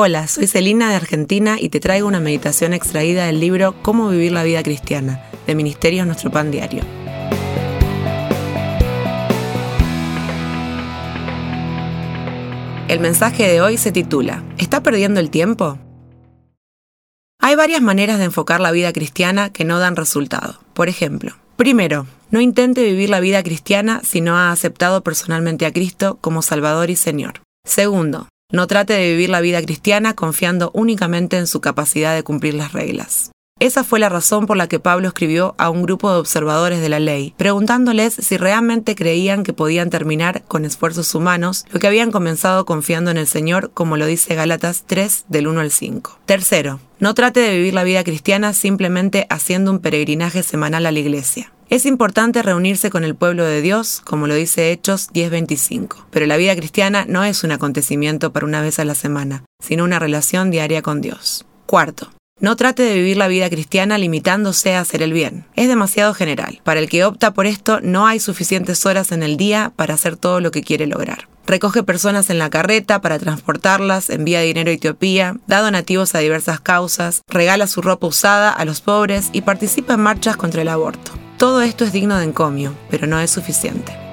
Hola, soy Celina de Argentina y te traigo una meditación extraída del libro Cómo vivir la vida cristiana, de Ministerios Nuestro Pan Diario. El mensaje de hoy se titula ¿Está perdiendo el tiempo? Hay varias maneras de enfocar la vida cristiana que no dan resultado. Por ejemplo, primero, no intente vivir la vida cristiana si no ha aceptado personalmente a Cristo como Salvador y Señor. Segundo, no trate de vivir la vida cristiana confiando únicamente en su capacidad de cumplir las reglas. Esa fue la razón por la que Pablo escribió a un grupo de observadores de la ley, preguntándoles si realmente creían que podían terminar con esfuerzos humanos lo que habían comenzado confiando en el Señor, como lo dice Gálatas 3 del 1 al 5. Tercero, no trate de vivir la vida cristiana simplemente haciendo un peregrinaje semanal a la iglesia. Es importante reunirse con el pueblo de Dios, como lo dice Hechos 10:25, pero la vida cristiana no es un acontecimiento para una vez a la semana, sino una relación diaria con Dios. Cuarto, no trate de vivir la vida cristiana limitándose a hacer el bien. Es demasiado general. Para el que opta por esto, no hay suficientes horas en el día para hacer todo lo que quiere lograr. Recoge personas en la carreta para transportarlas, envía dinero a Etiopía, da donativos a diversas causas, regala su ropa usada a los pobres y participa en marchas contra el aborto. Todo esto es digno de encomio, pero no es suficiente.